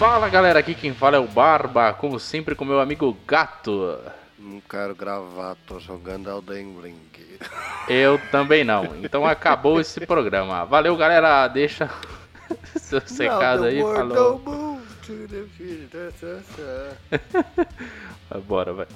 Fala galera, aqui quem fala é o Barba, como sempre com meu amigo Gato. Não quero gravar, tô jogando Elden Ring. Eu também não, então acabou esse programa. Valeu galera, deixa seu secado aí, falou. Bora, vai.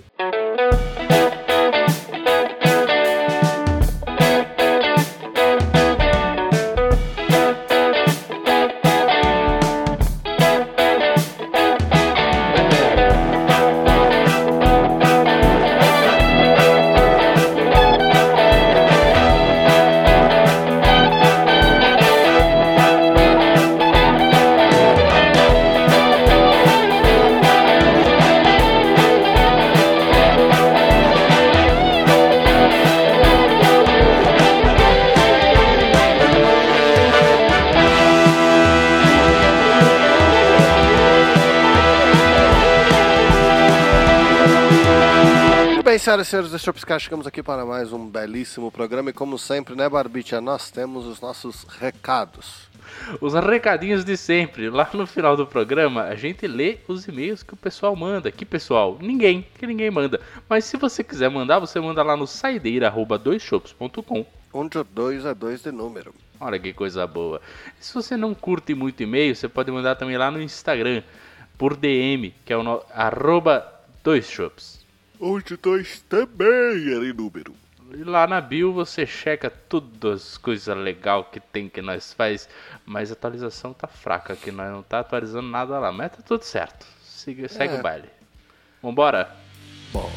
Senhoras e senhores do Shopscar, chegamos aqui para mais um belíssimo programa e como sempre, né, Barbicha, nós temos os nossos recados. Os recadinhos de sempre. Lá no final do programa, a gente lê os e-mails que o pessoal manda. Que pessoal? Ninguém, que ninguém manda. Mas se você quiser mandar, você manda lá no saideira@doisshops.com. Onde o 2 é 2 de número. Olha que coisa boa. E se você não curte muito e-mail, você pode mandar também lá no Instagram, por DM, que é o no... arroba doisshops. Onde dois também era em número. E lá na bio você checa todas as coisas legais que tem que nós faz, mas a atualização tá fraca, que nós não tá atualizando nada lá, mas tá tudo certo. Segue, segue É. o baile. Vambora? Bom.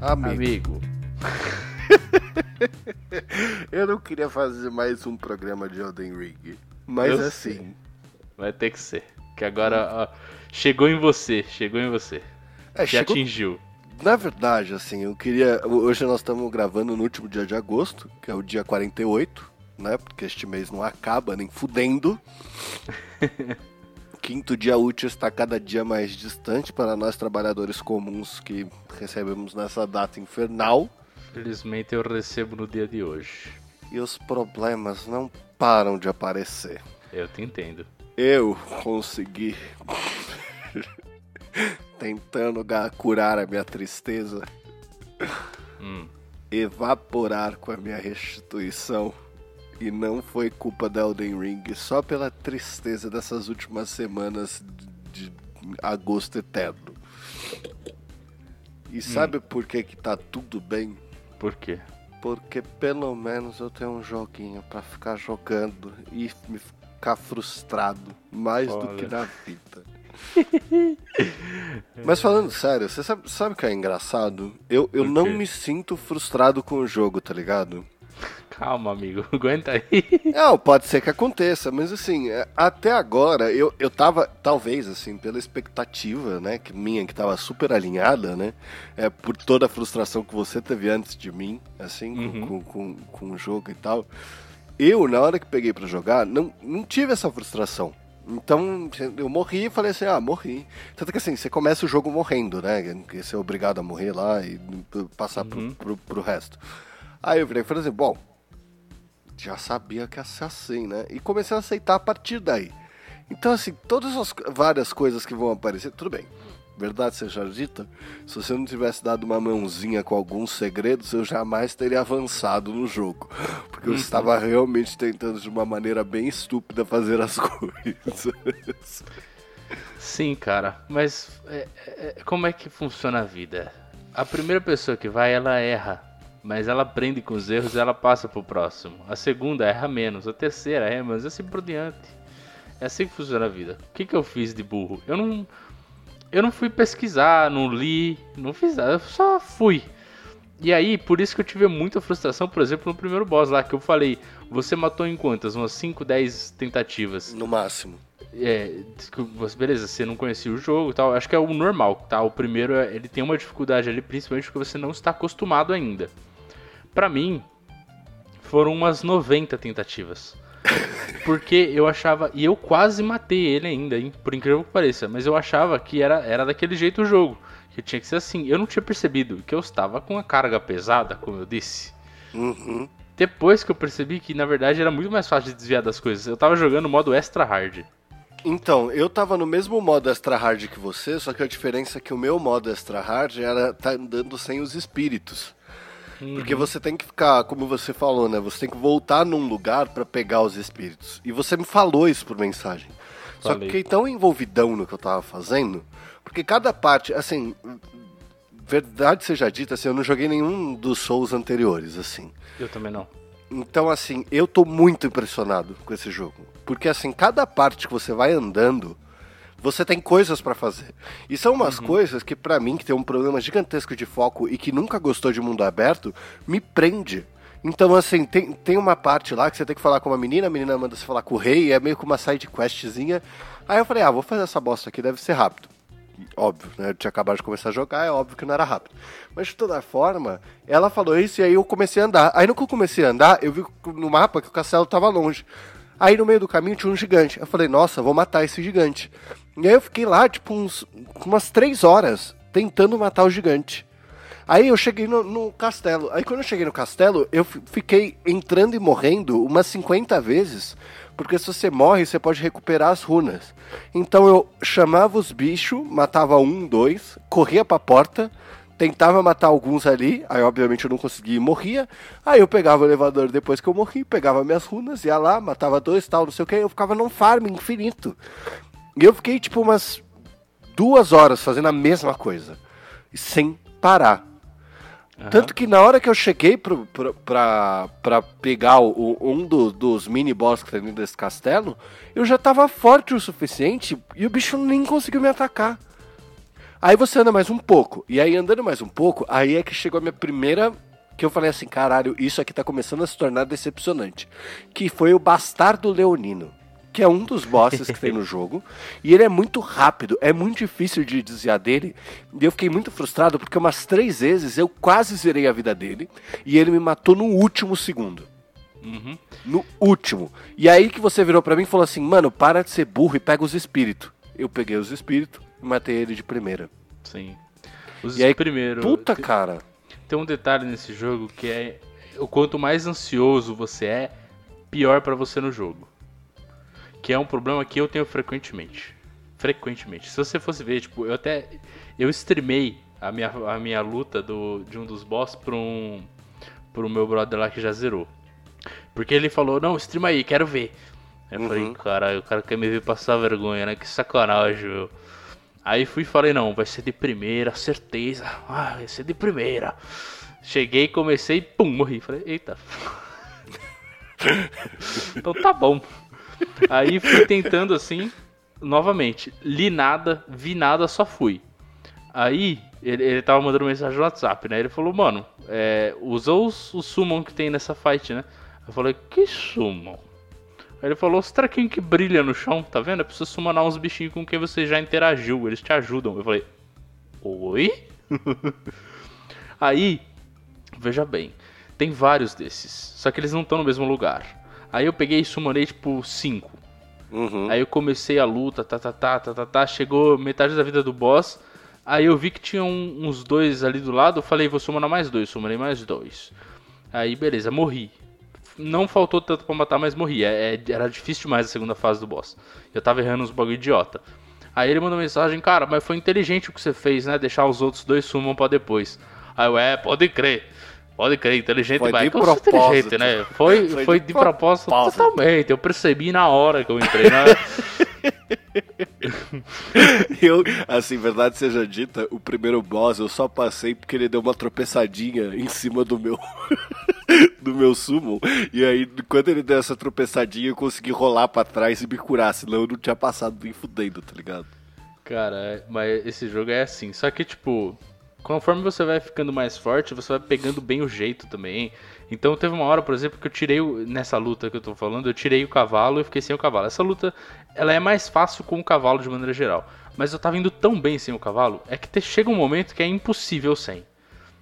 Amigo, Amigo. eu não queria fazer mais um programa de Elden Ring. Mas Eu assim, sei. Vai ter que ser. Que agora ó, chegou em você, chegou em você. é, Te chegou atingiu. Na verdade, assim, eu queria. Hoje nós estamos gravando no último dia de agosto, que é o dia 48, né? Porque este mês não acaba nem fudendo. Quinto dia útil está cada dia mais distante para nós trabalhadores comuns que recebemos nessa data infernal. Felizmente eu recebo no dia de hoje. E os problemas não param de aparecer. Eu te entendo. Eu consegui. Tentando curar a minha tristeza. Hum. evaporar com a minha restituição. E não foi culpa da Elden Ring, só pela tristeza dessas últimas semanas de de agosto eterno. E sabe por que que tá tudo bem? Por quê? Porque pelo menos eu tenho um joguinho pra ficar jogando e me ficar frustrado mais do que na vida. Mas falando sério, você sabe, sabe o que é engraçado? Eu, eu não me sinto frustrado com o jogo, tá ligado? Calma, amigo. Aguenta aí. Não, pode ser que aconteça, mas assim, é, até agora eu, eu tava, talvez, assim, pela expectativa, né, que minha, que tava super alinhada, né, é, por toda a frustração que você teve antes de mim, assim, com- Uhum. com, com, com o jogo e tal. Eu, na hora que peguei pra jogar, não, não tive essa frustração. Então, eu morri e falei assim, ah, morri. Tanto que assim, você começa o jogo morrendo, né? Que você é obrigado a morrer lá e passar Uhum. pro, pro, pro resto. Aí eu virei e falei assim, bom, já sabia que ia ser assim, né? E comecei a aceitar a partir daí. Então, assim, todas as várias coisas que vão aparecer, tudo bem. Verdade seja dita, se você não tivesse dado uma mãozinha com alguns segredos, eu jamais teria avançado no jogo. Porque eu estava realmente tentando de uma maneira bem estúpida fazer as coisas. Sim, cara. Mas é, é, como é que funciona a vida? A primeira pessoa que vai, ela erra. Mas ela aprende com os erros e ela passa pro próximo. A segunda erra menos. A terceira erra menos. Assim por diante. É assim que funciona a vida. O que, que eu fiz de burro? Eu não. Eu não fui pesquisar, não li, não fiz nada. Eu só fui. E aí, por isso que eu tive muita frustração, por exemplo, no primeiro boss lá, que eu falei, você matou em quantas? Umas 5, 10 tentativas. No máximo. É, beleza, você não conhecia o jogo e tal. Acho que é o normal, tá? O primeiro, é- ele tem uma dificuldade ali, principalmente porque você não está acostumado ainda. Pra mim, foram umas 90 tentativas. Porque eu achava. E eu quase matei ele ainda, hein? Por incrível que pareça. Mas eu achava que era, era daquele jeito o jogo. Que tinha que ser assim. Eu não tinha percebido que eu estava com a carga pesada, como eu disse. Uhum. Depois que eu percebi que na verdade era muito mais fácil de desviar das coisas. Eu tava jogando modo extra hard. Então, eu tava no mesmo modo extra hard que você, só que a diferença é que o meu modo extra hard era tá andando sem os espíritos. Porque você tem que ficar, como você falou, né? Você tem que voltar num lugar para pegar os espíritos. E você me falou isso por mensagem. Só que Falei. fiquei tão envolvidão no que eu tava fazendo, porque cada parte, assim, verdade seja dita, assim, eu não joguei nenhum dos Souls anteriores, assim. Eu também não. Então, assim, eu tô muito impressionado com esse jogo. Porque, assim, cada parte que você vai andando, você tem coisas pra fazer. E são umas coisas que, pra mim, que tem um problema gigantesco de foco e que nunca gostou de mundo aberto, me prende. Então, assim, tem, tem uma parte lá que você tem que falar com uma menina, a menina manda você falar com o rei, e é meio que uma side questzinha. Aí eu falei, ah, vou fazer essa bosta aqui, deve ser rápido. Óbvio, né? Eu tinha acabado de começar a jogar, é óbvio que não era rápido. Mas de toda forma, ela falou isso e aí eu comecei a andar. Aí no que eu comecei a andar, eu vi no mapa que o castelo tava longe. Aí no meio do caminho tinha um gigante. Eu falei, nossa, vou matar esse gigante. E aí eu fiquei lá, tipo, uns, umas três horas tentando matar o gigante. Aí eu cheguei no, no castelo. Aí quando eu cheguei no castelo, eu fi- fiquei entrando e morrendo umas 50 vezes. Porque se você morre, você pode recuperar as runas. Então eu chamava os bichos, matava um, dois, corria pra porta, tentava matar alguns ali, aí obviamente eu não conseguia e morria. Aí eu pegava o elevador depois que eu morri, pegava minhas runas, ia lá, matava dois tal, não sei o que, eu ficava num farm infinito. E eu fiquei tipo umas duas horas fazendo a mesma coisa, sem parar. Tanto que na hora que eu cheguei pro, pro, pra, pra pegar o, um do- dos mini boss que tem dentro desse castelo, eu já tava forte o suficiente e o bicho nem conseguiu me atacar. Aí você anda mais um pouco, e aí andando mais um pouco, aí é que chegou a minha primeira. Que eu falei assim, caralho, isso aqui tá começando a se tornar decepcionante. Que foi o Bastardo Leonino. Que é um dos bosses que tem no jogo. E ele é muito rápido, é muito difícil de desviar dele. E eu fiquei muito frustrado porque umas três vezes eu quase zerei a vida dele. E ele me matou no último segundo. Uhum. No último. E aí que você virou pra mim e falou assim, mano, para de ser burro e pega os espíritos. Eu peguei os espíritos e matei ele de primeira. Sim. Os E aí, primeiro. Puta, te- cara. Tem um detalhe nesse jogo que é o quanto mais ansioso você é, pior pra você no jogo. Que é um problema que eu tenho frequentemente. Frequentemente. Se você fosse ver, tipo, eu até eu streamei a minha, a minha luta do, de um dos boss pra um pro meu brother lá que já zerou. Porque ele falou: "Não, streama aí, quero ver". Eu Uhum. falei: "Caralho, o cara quer me ver passar vergonha, né? Que sacanagem, meu". Aí fui e falei, não, vai ser de primeira, certeza. Ah, vai ser de primeira. Cheguei, comecei, pum, morri. Falei, eita. então tá bom. Aí fui tentando assim, novamente. Li nada, vi nada, só fui. Aí ele, ele tava mandando mensagem no WhatsApp, né? Ele falou, mano, é, usa os, summon que tem nessa fight, né? Eu falei, que summon? Aí ele falou, os trequinhos que brilham no chão, tá vendo? É você summonar uns bichinhos com quem você já interagiu, eles te ajudam. Eu falei, oi? Aí, veja bem, tem vários desses, só que eles não estão no mesmo lugar. Aí eu peguei e summonei tipo 5. Uhum. Aí eu comecei a luta, tá, tá, tá, tá, tá, tá, chegou metade da vida do boss. Aí eu vi que tinha um- uns dois ali do lado, eu falei, vou summonar mais dois, summonei mais dois. Aí beleza, morri. Não faltou tanto pra matar, mas morri. É- é- era difícil demais a segunda fase do boss. Eu tava errando uns bagulho idiota. Aí ele mandou mensagem, cara, mas foi inteligente o que você fez, né? Deixar os outros dois summon pra depois. Aí eu, é, pode crer. Pode crer, inteligente Foi vai. de propósito. inteligente, né? Foi, Foi foi, de de, propósito, propósito. totalmente. Eu percebi na hora que eu entrei. Né? Eu, assim, verdade seja dita, o primeiro boss eu só passei porque ele deu uma tropeçadinha em cima do meu do meu summon. E aí, quando ele deu essa tropeçadinha, eu consegui rolar pra trás e me curar, senão eu não tinha passado bem fudendo, tá ligado? Cara, é- mas esse jogo é assim. Só que, tipo, conforme você vai ficando mais forte, você vai pegando bem o jeito também. Então teve uma hora, por exemplo, que eu tirei, o- nessa luta que eu tô falando, eu tirei o cavalo e fiquei sem o cavalo. Essa luta, ela é mais fácil com o cavalo de maneira geral. Mas eu tava indo tão bem sem o cavalo, é que te- chega um momento que é impossível sem.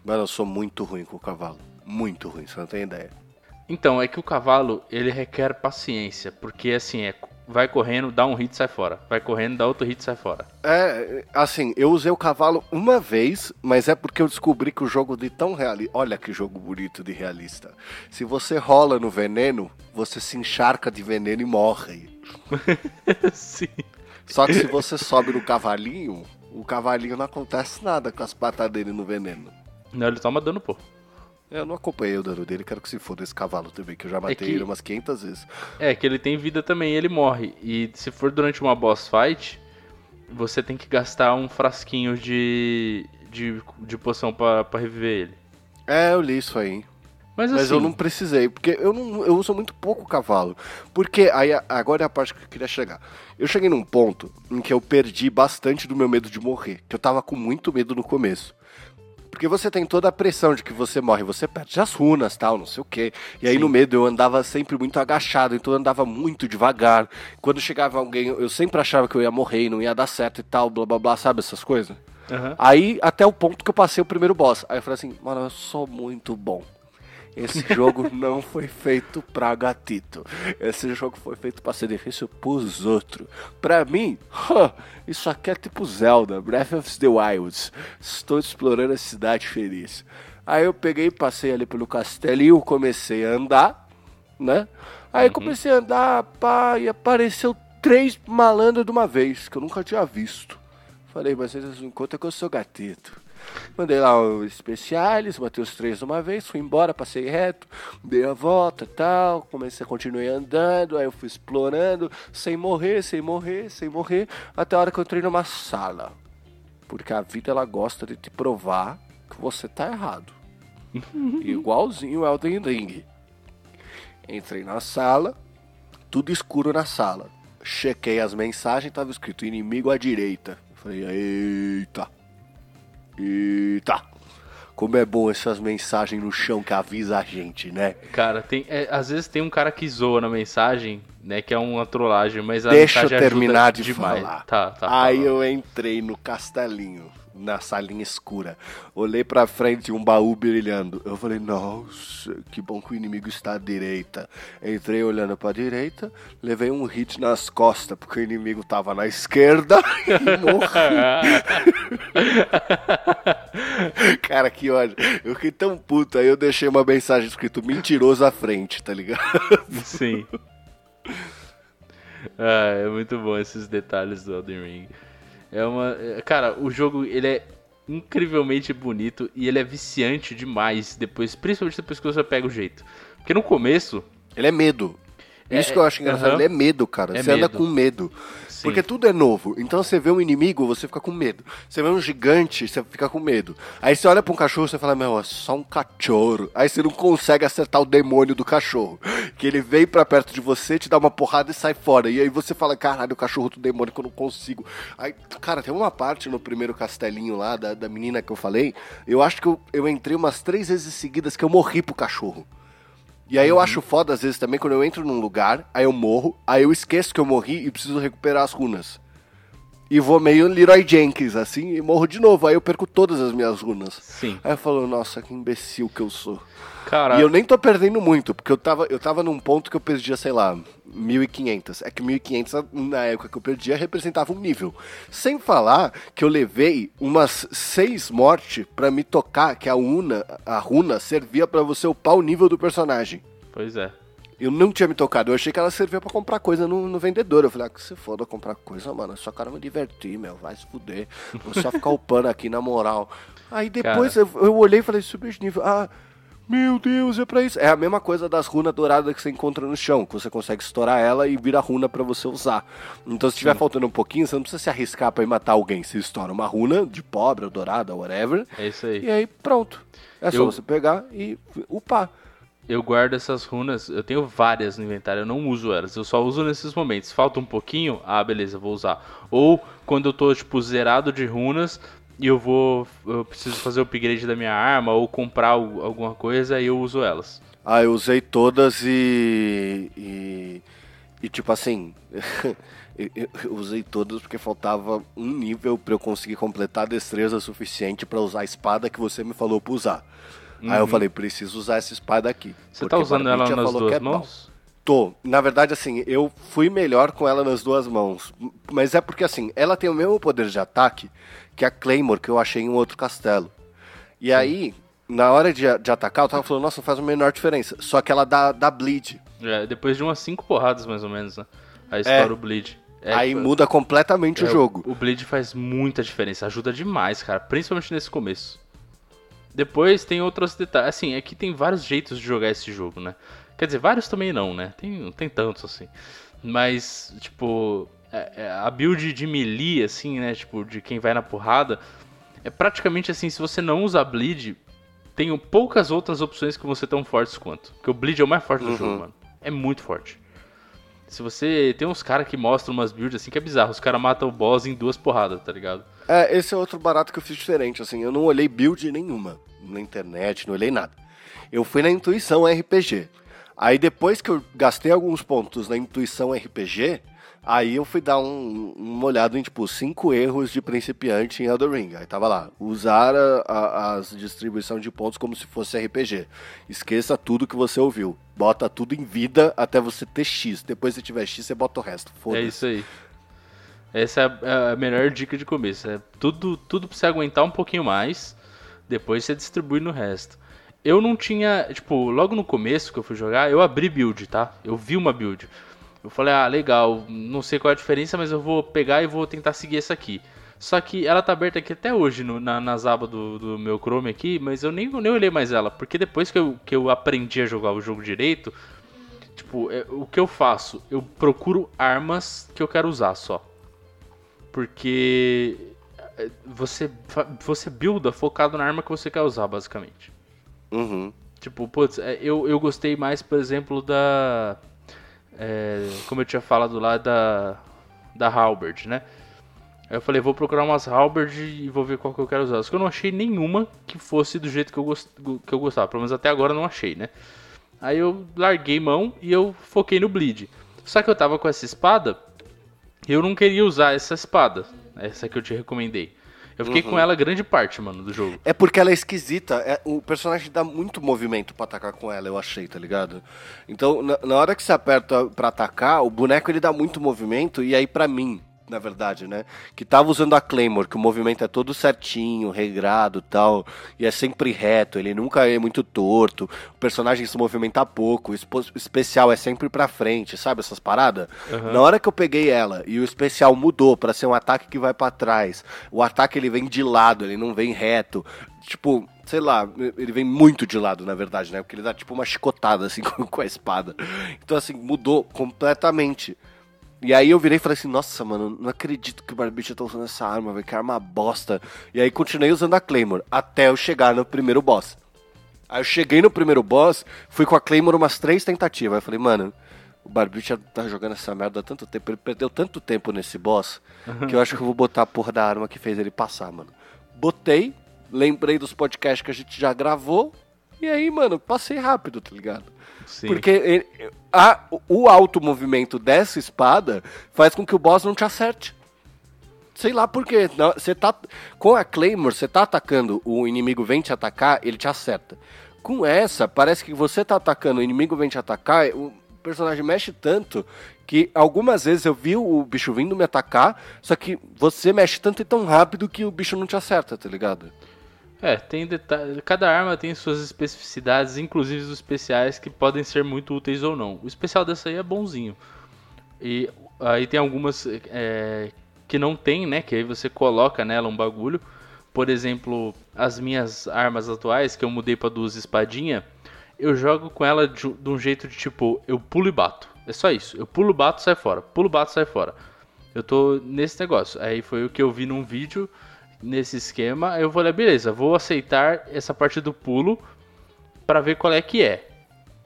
Mano, eu sou muito ruim com o cavalo. Muito ruim, você não tem ideia. Então, é que o cavalo, ele requer paciência, porque assim, é, vai correndo, dá um hit, sai fora. Vai correndo, dá outro hit, sai fora. É, assim, eu usei o cavalo uma vez, mas é porque eu descobri que o jogo de tão realista. Olha que jogo bonito de realista. Se você rola no veneno, você se encharca de veneno e morre. Sim. Só que se você sobe no cavalinho, o cavalinho não acontece nada com as patas dele no veneno. Não, ele toma dano, pô. Eu não acompanhei o dano dele, quero que se foda esse cavalo também, que eu já matei que- ele umas 500 vezes. É, que ele tem vida também, ele morre. E se for durante uma boss fight, você tem que gastar um frasquinho de, de, de poção pra, pra reviver ele. É, eu li isso aí. Mas, Mas assim, eu não precisei, porque eu, não, eu uso muito pouco cavalo. Porque aí agora é a parte que eu queria chegar. Eu cheguei num ponto em que eu perdi bastante do meu medo de morrer. Que eu tava com muito medo no começo. Porque você tem toda a pressão de que você morre, você perde as runas, tal, não sei o quê. E aí Sim. no medo eu andava sempre muito agachado, então eu andava muito devagar. Quando chegava alguém, eu sempre achava que eu ia morrer e não ia dar certo e tal, blá blá blá, sabe essas coisas? aham. Aí, até o ponto que eu passei o primeiro boss. Aí eu falei assim, mano, eu sou muito bom. Esse jogo não foi feito pra gatito. Esse jogo foi feito pra ser difícil pros outros. Pra mim, huh, isso aqui é tipo Zelda, Breath of the Wilds. Estou explorando a cidade feliz. Aí eu peguei, passei ali pelo castelinho, comecei a andar, né? Aí comecei a andar, pá, e apareceu três malandros de uma vez, que eu nunca tinha visto. Falei, mas eles não contam que eu sou gatito. Mandei lá os especiais, matei os três de uma vez, fui embora, passei reto, dei a volta e tal, comecei, continuei andando, aí eu fui explorando, sem morrer, sem morrer, sem morrer, até a hora que eu entrei numa sala. Porque a vida ela gosta de te provar que você tá errado. Igualzinho o Elden Ring. Entrei na sala, tudo escuro na sala. Chequei as mensagens, tava escrito inimigo à direita. Falei, eita. Eita. Como é bom essas mensagens no chão que avisa a gente, né? Cara, tem, é, às vezes tem um cara que zoa na mensagem, né, que é uma trollagem, mas a Deixa eu terminar de demais. falar. Tá, tá. Aí fala. eu entrei no castelinho, na salinha escura. Olhei pra frente e um baú brilhando. Eu falei, nossa, que bom que o inimigo está à direita. Entrei olhando pra direita, levei um hit nas costas, porque o inimigo tava na esquerda e morri. Cara, que ódio. Eu fiquei tão puto, aí eu deixei uma mensagem escrito mentiroso à frente, tá ligado? Sim. Ah, é muito bom esses detalhes do Elden Ring. É uma, é- cara, o jogo ele é incrivelmente bonito e ele é viciante demais depois, principalmente depois que você pega o jeito. Porque no começo, Ele é medo. É, Isso que eu acho engraçado, ele é medo, cara. É você anda medo. com medo. Sim. Porque tudo é novo. Então você vê um inimigo, você fica com medo. Você vê um gigante, você fica com medo. Aí você olha pra um cachorro, você fala, meu, é só um cachorro. Aí você não consegue acertar o demônio do cachorro. Que ele vem pra perto de você, te dá uma porrada e sai fora. E aí você fala, caralho, o cachorro do demônio que eu não consigo. Aí, cara, tem uma parte no primeiro castelinho lá, da, da menina que eu falei. Eu acho que eu, eu entrei umas três vezes seguidas que eu morri pro cachorro. E aí eu acho foda, às vezes, também, quando eu entro num lugar, aí eu morro, aí eu esqueço que eu morri e preciso recuperar as runas. E vou meio Leroy Jenkins, assim, e morro de novo. Aí eu perco todas as minhas runas. sim. Aí eu falo, nossa, que imbecil que eu sou. Cara, E eu nem tô perdendo muito, porque eu tava, eu tava num ponto que eu perdia, sei lá, 1500. É que 1500 na época que eu perdia representava um nível. Sem falar que eu levei umas seis mortes pra me tocar, que a una, a runa servia pra você upar o nível do personagem. pois é. Eu não tinha me tocado, eu achei que ela servia pra comprar coisa no, no vendedor. Eu falei, ah, que se foda comprar coisa, mano, eu só quero me divertir, meu, vai se fuder. Vou só ficar upando aqui na moral. Aí depois eu, eu olhei e falei, subir de nível. Ah, meu Deus, é pra isso. É a mesma coisa das runas douradas que você encontra no chão, que você consegue estourar ela e vira runa pra você usar. Então se tiver faltando um pouquinho, você não precisa se arriscar pra ir matar alguém. Você estoura uma runa de pobre ou dourada, whatever. É isso aí. E aí pronto. É só Eu- você pegar e upar. Eu guardo essas runas, eu tenho várias no inventário, eu não uso elas, eu só uso nesses momentos. Falta um pouquinho, ah, beleza, vou usar. Ou quando eu tô, tipo, zerado de runas e eu vou. Eu preciso fazer o upgrade da minha arma ou comprar al- alguma coisa, aí eu uso elas. Ah, eu usei todas e. E, e, tipo assim. eu, usei todas porque faltava um nível pra eu conseguir completar a destreza suficiente pra usar a espada que você me falou pra usar. Uhum. Aí eu falei, preciso usar essa espada aqui. Você tá usando ela nas duas é mãos? Tô. Na verdade, assim, eu fui melhor com ela nas duas mãos. Mas é porque, assim, ela tem o mesmo poder de ataque que a Claymore que eu achei em um outro castelo. E aí, na hora de, de, atacar, eu tava falando, nossa, não faz a menor diferença. Só que ela dá, dá bleed. É, depois de umas cinco porradas, mais ou menos, né? Aí estoura é. o bleed. É, aí tipo, muda completamente é, o jogo. O bleed faz muita diferença, ajuda demais, cara. Principalmente nesse começo. Depois tem outros detalhes. Assim, aqui tem vários jeitos de jogar esse jogo, né? Quer dizer, vários também não, né? Tem, não tem tantos assim. Mas, tipo, é, é, a build de melee, assim, né? Tipo, de quem vai na porrada. É praticamente assim, se você não usa bleed, tem poucas outras opções que vão ser tão fortes quanto. Porque o bleed é o mais forte do uhum. jogo, mano. É muito forte. Se você. Tem uns caras que mostram umas builds assim que é bizarro. Os caras matam o boss em duas porradas, tá ligado? É, esse é outro barato que eu fiz diferente, assim. Eu não olhei build nenhuma na internet, não olhei nada. Eu fui na intuição RPG. Aí depois que eu gastei alguns pontos na intuição RPG, Aí eu fui dar um, uma olhada em, tipo, cinco erros de principiante em Elden Ring. Aí tava lá, usar a, a, as distribuição de pontos como se fosse RPG. Esqueça tudo que você ouviu. Bota tudo em vida até você ter X. Depois se tiver X, você bota o resto. É isso aí. Essa é a melhor dica de começo. É tudo, tudo pra você aguentar um pouquinho mais. Depois você distribui no resto. Eu não tinha, tipo, logo no começo que eu fui jogar, eu abri build, tá? Eu vi uma build. Eu falei, ah, legal, não sei qual é a diferença, mas eu vou pegar e vou tentar seguir essa aqui. Só que ela tá aberta aqui até hoje no, na, nas abas do, do meu Chrome aqui, mas eu nem, nem olhei mais ela, porque depois que eu, que eu aprendi a jogar o jogo direito, tipo, é, o que eu faço? Eu procuro armas que eu quero usar só. Porque é, você, você builda focado na arma que você quer usar, basicamente. Uhum. Tipo, putz, é, eu, eu gostei mais, por exemplo, da é, como eu tinha falado lá da, da Halberd, né? Aí eu falei, vou procurar umas Halberd e vou ver qual que eu quero usar. Só que eu não achei nenhuma que fosse do jeito que eu, gost, que eu gostava. Pelo menos até agora eu não achei, né? Aí eu larguei mão e eu foquei no Bleed. Só que eu tava com essa espada eu não queria usar essa espada. Essa que eu te recomendei. Eu fiquei uhum. com ela grande parte, mano, do jogo. É porque ela é esquisita. É, o personagem dá muito movimento para atacar com ela, eu achei, tá ligado? Então, na, na hora que você aperta para atacar, o boneco ele dá muito movimento, e aí para mim, na verdade, né? Que tava usando a Claymore, que o movimento é todo certinho, regrado tal, e é sempre reto, ele nunca é muito torto, o personagem se movimenta pouco, o especial é sempre pra frente, sabe essas paradas? Uhum. Na hora que eu peguei ela e o especial mudou para ser um ataque que vai para trás, o ataque ele vem de lado, ele não vem reto, tipo, sei lá, ele vem muito de lado, na verdade, né? Porque ele dá tipo uma chicotada assim com a espada. Então, assim, mudou completamente. E aí eu virei e falei assim, nossa, mano, não acredito que o Barbicha tá usando essa arma, vai que arma bosta. E aí continuei usando a Claymore, até eu chegar no primeiro boss. Aí eu cheguei no primeiro boss, fui com a Claymore umas três tentativas. Aí eu falei, mano, o Barbicha tá jogando essa merda há tanto tempo, ele perdeu tanto tempo nesse boss, que eu acho que eu vou botar a porra da arma que fez ele passar, mano. Botei, lembrei dos podcasts que a gente já gravou, e aí, mano, passei rápido, tá ligado? Sim. Porque ele, a, o alto movimento dessa espada faz com que o boss não te acerte. Sei lá por quê. Você tá. Com a Claymore, você tá atacando, o inimigo vem te atacar, ele te acerta. Com essa, parece que você tá atacando, o inimigo vem te atacar, o personagem mexe tanto que algumas vezes eu vi o bicho vindo me atacar, só que você mexe tanto e tão rápido que o bicho não te acerta, tá ligado? É, tem detalhes. Cada arma tem suas especificidades, inclusive os especiais, que podem ser muito úteis ou não. O especial dessa aí é bonzinho. E aí tem algumas é, que não tem, né? Que aí você coloca nela um bagulho. Por exemplo, as minhas armas atuais, que eu mudei para duas espadinha, eu jogo com ela de, de um jeito de tipo, eu pulo e bato. É só isso. Eu pulo, bato, sai fora. Pulo, bato, sai fora. Eu tô nesse negócio. Aí foi o que eu vi num vídeo nesse esquema, eu falei, beleza, vou aceitar essa parte do pulo para ver qual é que é.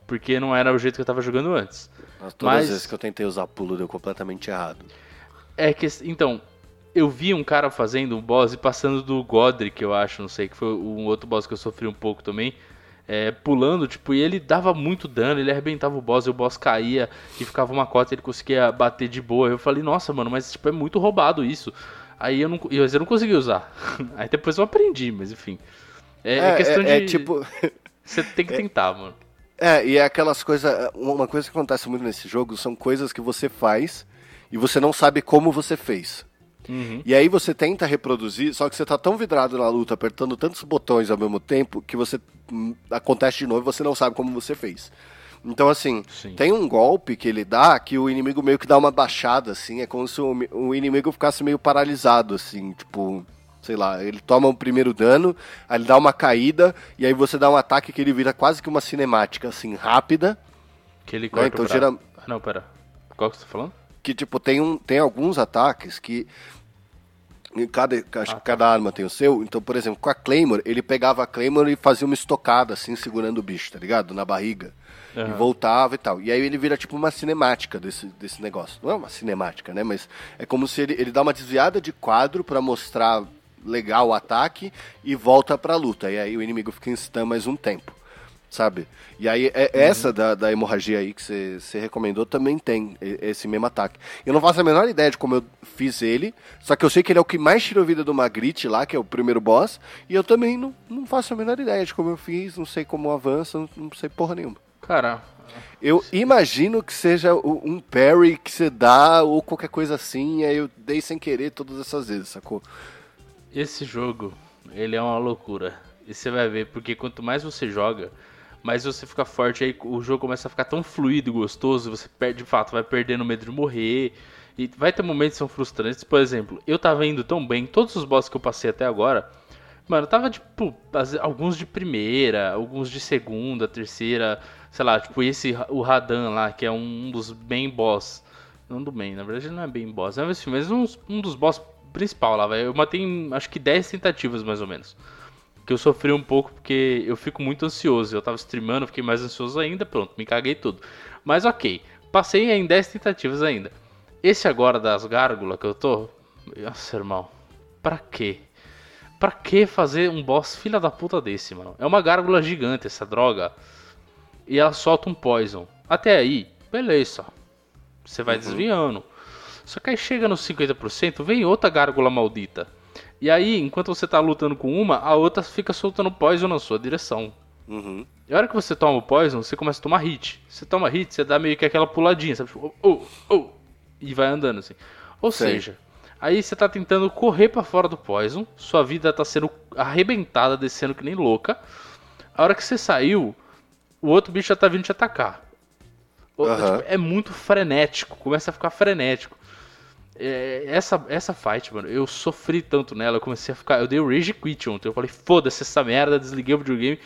Porque não era o jeito que eu tava jogando antes. Mas todas Mas, as vezes que eu tentei usar pulo deu completamente errado. É que, então, eu vi um cara fazendo um boss e passando do Godric, eu acho, não sei, que foi um outro boss que eu sofri um pouco também. É, pulando, tipo, e ele dava muito dano, ele arrebentava o boss e o boss caía e ficava uma cota e ele conseguia bater de boa. Eu falei, nossa, mano, mas tipo, é muito roubado isso. Aí eu não, eu não consegui usar. Aí depois eu aprendi, mas enfim. É, é, é questão é, é de. É tipo. Você tem que tentar, mano. É, e é aquelas coisas. Uma coisa que acontece muito nesse jogo são coisas que você faz e você não sabe como você fez. Uhum. E aí você tenta reproduzir, só que você tá tão vidrado na luta, apertando tantos botões ao mesmo tempo, que você hum, acontece de novo e você não sabe como você fez. Então, assim, Sim. tem um golpe que ele dá que o inimigo meio que dá uma baixada, assim, é como se o, o inimigo ficasse meio paralisado, assim, tipo, sei lá, ele toma um primeiro dano, aí ele dá uma caída, e aí você dá um ataque que ele vira quase que uma cinemática, assim, rápida, Que ele corta então o braço. geral- Ah, não, pera. Qual que você tá falando? que tipo tem um tem alguns ataques que cada acho Ah, que tá. cada arma tem o seu. Então por exemplo com a Claymore ele pegava a Claymore e fazia uma estocada assim segurando o bicho tá ligado? Na barriga. E Aham. voltava e tal. E aí ele vira tipo uma cinemática desse desse negócio. Não é uma cinemática né? Mas é como se ele ele dá uma desviada de quadro pra mostrar legal o ataque e volta pra luta. E aí o inimigo fica em stun mais um tempo sabe? E aí, é, essa da, da hemorragia aí que você recomendou também tem esse mesmo ataque. Eu não faço a menor ideia de como eu fiz ele, só que eu sei que ele é o que mais tirou vida do Magritte lá, que é o primeiro boss, e eu também não, não faço a menor ideia de como eu fiz, não sei como avança, não, não sei porra nenhuma. Cara, Eu imagino que seja um parry que você dá ou qualquer coisa assim, e aí eu dei sem querer todas essas vezes, sacou? esse jogo, ele é uma loucura. E você vai ver, porque quanto mais você joga, mais você fica forte, aí o jogo começa a ficar tão fluido e gostoso, você perde, de fato, vai perdendo medo de morrer. E vai ter momentos que são frustrantes. Por exemplo, eu tava indo tão bem, todos os bosses que eu passei até agora, mano, tava tipo, alguns de primeira, alguns de segunda, terceira, sei lá, tipo esse, o Radan lá, que é um dos main boss. Não do main, na verdade não é bem boss, é mas um, um dos boss principal lá, velho. Eu matei acho que 10 tentativas mais ou menos. Que eu sofri um pouco porque eu fico muito ansioso. Eu tava streamando, fiquei mais ansioso ainda, pronto, me caguei tudo. Mas ok, passei em 10 tentativas ainda. Esse agora das gárgulas que eu tô. Nossa, irmão, pra quê? Pra que fazer um boss filha da puta desse, mano? É uma gárgula gigante essa droga. E ela solta um poison. Até aí, beleza. Você vai desviando. Só que aí chega nos 50%, vem outra gárgula maldita. E aí, enquanto você tá lutando com uma, a outra fica soltando poison na sua direção. Uhum. E a hora que você toma o poison, você começa a tomar hit. Você toma hit, você dá meio que aquela puladinha, sabe? Tipo, oh, oh, oh, e vai andando assim. Ou Sei. seja, aí você tá tentando correr pra fora do poison, sua vida tá sendo arrebentada, descendo que nem louca. A hora que você saiu, o outro bicho já tá vindo te atacar. Aham. tipo, é muito frenético, começa a ficar frenético. É, essa, essa fight, mano, eu sofri tanto nela, eu comecei a ficar. Eu dei o Rage Quit ontem. Eu falei, foda-se essa merda, desliguei o videogame,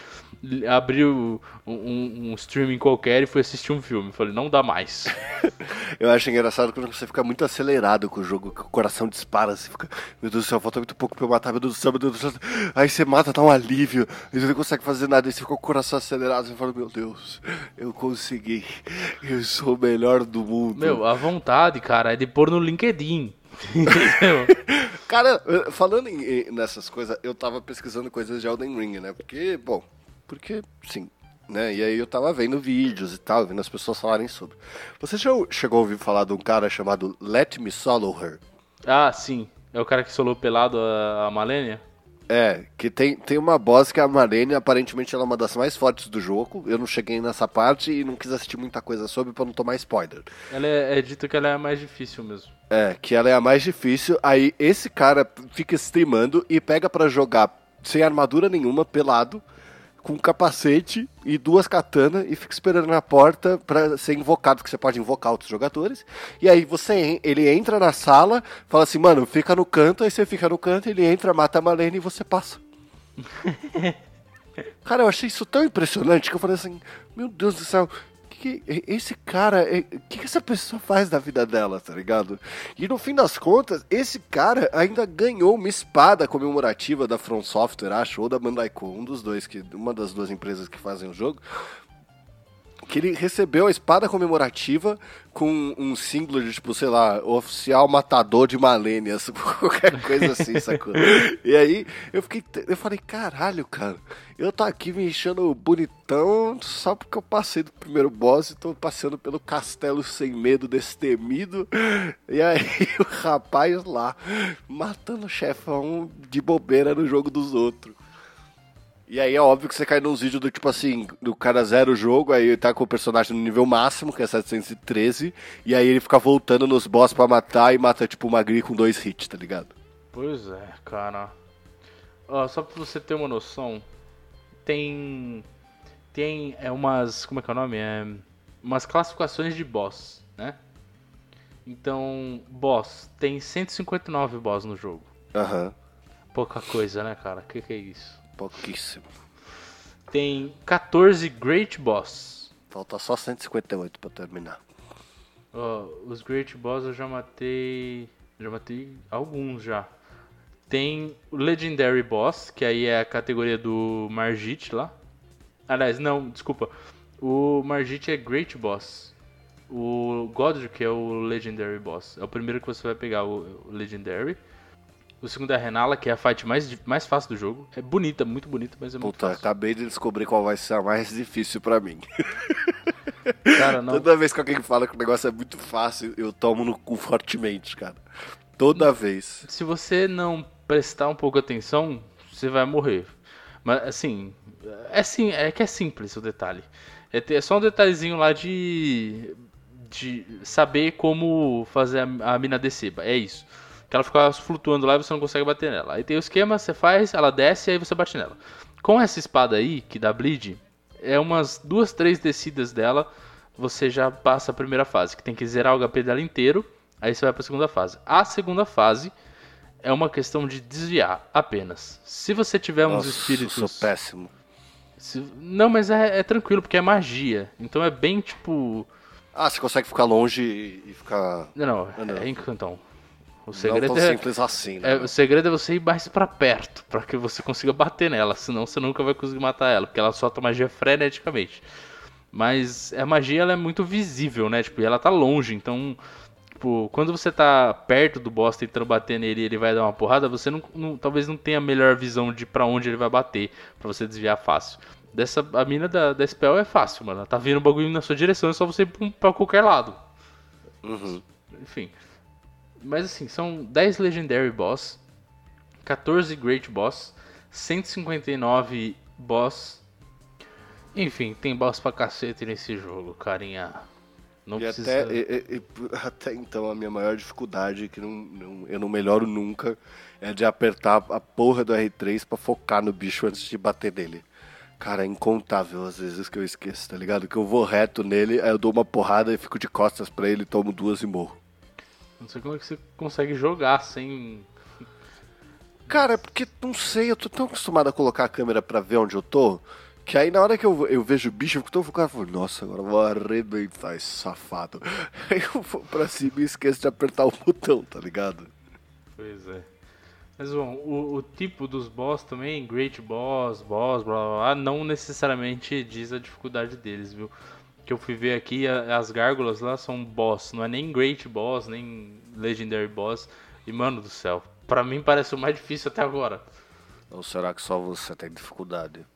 abri um, um streaming qualquer e fui assistir um filme. Falei, não dá mais. Eu acho engraçado quando você fica muito acelerado com o jogo, que o coração dispara, você fica, meu Deus do céu, falta muito pouco pra eu matar, meu Deus do céu, meu Deus do céu. Aí você mata, dá um alívio, e você não consegue fazer nada, aí você fica com o coração acelerado, você fala, meu Deus, eu consegui, eu sou o melhor do mundo. Meu, a vontade, cara, é de pôr no LinkedIn. Cara, falando em- nessas coisas, eu tava pesquisando coisas de Elden Ring, né? Porque, bom, porque sim, né? E aí eu tava vendo vídeos e tal, vendo as pessoas falarem sobre. Você já chegou a ouvir falar de um cara chamado Let Me Solo Her? ah, sim. É o cara que solou pelado a, Malenia? É, que tem, tem uma boss que é a Marlene, aparentemente ela é uma das mais fortes do jogo. Eu não cheguei nessa parte e não quis assistir muita coisa sobre pra não tomar spoiler. Ela é, é dito que ela é a mais difícil mesmo. É, que ela é a mais difícil. Aí esse cara fica streamando e pega pra jogar sem armadura nenhuma, pelado, com um capacete e duas katanas e fica esperando na porta pra ser invocado, porque você pode invocar outros jogadores. E aí você ele entra na sala, fala assim, mano, fica no canto, aí você fica no canto, ele entra, mata a Marlene e você passa. Cara, eu achei isso tão impressionante que eu falei assim, meu Deus do céu, que esse cara, o que, que essa pessoa faz da vida dela, tá ligado? E no fim das contas, esse cara ainda ganhou uma espada comemorativa da From Software, acho, ou da Bandai Co, um dos dois, que, uma das duas empresas que fazem o jogo, que ele recebeu a espada comemorativa com um símbolo de, tipo, sei lá, oficial matador de Malênias, qualquer coisa assim, sacou? E aí eu fiquei, eu falei, caralho, cara, eu tô aqui me enchendo bonitão só porque eu passei do primeiro boss e tô passeando pelo castelo sem medo, destemido. E aí o rapaz lá matando o chefão de bobeira no jogo dos outros. E aí é óbvio que você cai nos vídeos do tipo assim, do cara zero o jogo, aí ele tá com o personagem no nível máximo, que é 713, e aí ele fica voltando nos boss pra matar e mata tipo uma Magri com dois hits, tá ligado? Pois é, cara. Ó, só pra você ter uma noção, tem. Tem é umas. Como é que é o nome? É. Umas classificações de boss, né? Então, boss, tem 159 boss no jogo. Aham. Pouca coisa, né, cara? Que que é isso? Pouquíssimo. Tem 14 Great Boss. Falta só 158 pra terminar. Ó, os Great Boss eu já matei. Já matei alguns já. Tem o Legendary Boss, que aí é a categoria do Margit lá. Aliás, não, desculpa. O Margit é Great Boss. O Godric é o Legendary Boss. É o primeiro que você vai pegar, o o Legendary. O segundo é a Renala, que é a fight mais, mais fácil do jogo. É bonita, muito bonita, mas é muito Puta, fácil. acabei de descobrir qual vai ser a mais difícil pra mim. Cara, não, Toda vez que alguém fala que o negócio é muito fácil, eu tomo no cu fortemente, cara. Toda vez. se você não prestar um pouco atenção, você vai morrer. Mas assim, é sim, é que é simples o detalhe. É, é só um detalhezinho lá de de saber como fazer a, a mina descer. É isso. Que ela fica flutuando lá e você não consegue bater nela. Aí tem o esquema, você faz, ela desce e aí você bate nela. Com essa espada aí, que dá bleed, é umas duas, três descidas dela, você já passa a primeira fase, que tem que zerar o HP dela inteiro, aí você vai pra segunda fase. A segunda fase é uma questão de desviar apenas. Se você tiver uns Nossa, espíritos. eu sou péssimo. se- Não, mas é, é tranquilo, porque é magia. Então é bem tipo. Ah, você consegue ficar longe e ficar. Não, não, não. é então. O Não segredo tão é, simples assim, né? é- o segredo é você ir mais pra perto, pra que você consiga bater nela, senão você nunca vai conseguir matar ela, porque ela solta magia freneticamente. Mas a magia ela é muito visível, né? Tipo, e ela tá longe, então tipo, quando você tá perto do boss tentando bater nele e ele vai dar uma porrada, você não, não- talvez não tenha a melhor visão de pra onde ele vai bater, pra você desviar fácil. Dessa a mina da, da spell é fácil, mano. Ela tá vindo o bagulho na sua direção, é só você ir pra pra qualquer lado. Uhum. Enfim. Mas assim, são 10 Legendary Boss, 14 Great Boss, 159 Boss. Enfim, tem boss pra cacete nesse jogo, carinha. Não E precisa. até, e- e- até então a minha maior dificuldade, que não, não- eu não melhoro nunca, é de apertar a porra do R3 pra focar no bicho antes de bater nele. Cara, é incontável às vezes que eu esqueço, tá ligado? Que eu vou reto nele, aí eu dou uma porrada e fico de costas pra ele, tomo duas e morro. Não sei como é que você consegue jogar sem. Cara, é porque, não sei, eu tô tão acostumado a colocar a câmera pra ver onde eu tô, que aí na hora que eu, eu vejo o bicho, eu fico tão focado, eu falo, nossa, agora eu vou arrebentar esse safado. Aí eu vou pra cima e esqueço de apertar o botão, tá ligado? Pois é. Mas bom, o, o tipo dos boss também, Great Boss, Boss, blá blá blá, não necessariamente diz a dificuldade deles, viu? Que eu fui ver aqui, as gárgulas lá são boss, não é nem Great Boss, nem Legendary Boss. E mano do céu, pra mim parece o mais difícil até agora. Ou será que só você tem dificuldade?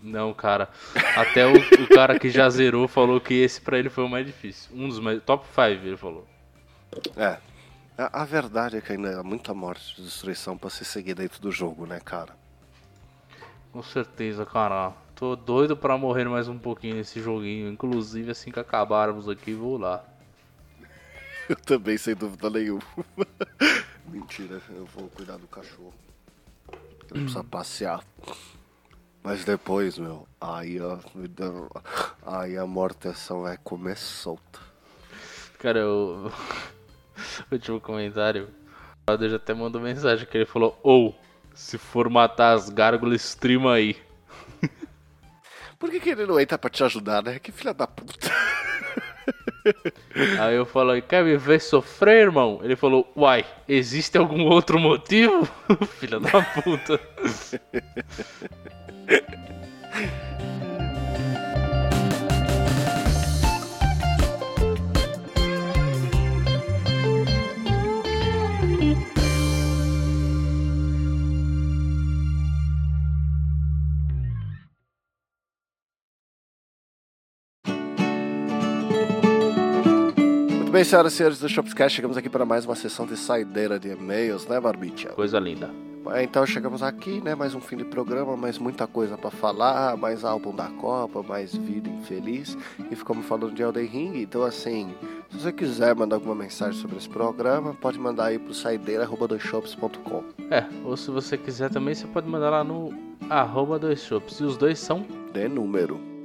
Não, cara. Até o, o cara que já zerou falou que esse pra ele foi o mais difícil. Um dos mais. Top 5, ele falou. É. A, a verdade é que ainda há muita morte e destruição pra se seguir dentro do jogo, né, cara? Com certeza, cara. Tô doido pra morrer mais um pouquinho nesse joguinho. Inclusive, assim que acabarmos aqui, vou lá. Eu também, sem dúvida nenhuma. Mentira, eu vou cuidar do cachorro. Ele precisa passear. Mas depois, meu, aí a, aí a morteção vai comer solta. Cara, eu. o último comentário. O já até mandou mensagem que ele falou: Ou, se for matar as gárgulas, streama aí. Por que, que ele não entra pra te ajudar, né? Que filha da puta. Aí eu falei: Quer me ver sofrer, irmão? Ele falou: Uai, existe algum outro motivo? Filha da puta. bem, senhoras e senhores do Shopscast, chegamos aqui para mais uma sessão de saideira de e-mails, né, Barbicha? Coisa linda. Então chegamos aqui, né? Mais um fim de programa, mais muita coisa para falar, mais álbum da Copa, mais vida infeliz. E ficamos falando de Elden Ring. Então, assim, se você quiser mandar alguma mensagem sobre esse programa, pode mandar aí pro saideira.com. É, ou se você quiser também, você pode mandar lá no arroba dois shops. E os dois são de número.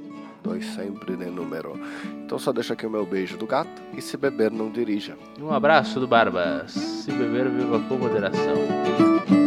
Dois sempre de número. Então só deixa aqui o meu beijo do gato e se beber não dirija. Um abraço do Barbas. Se beber, viva com moderação.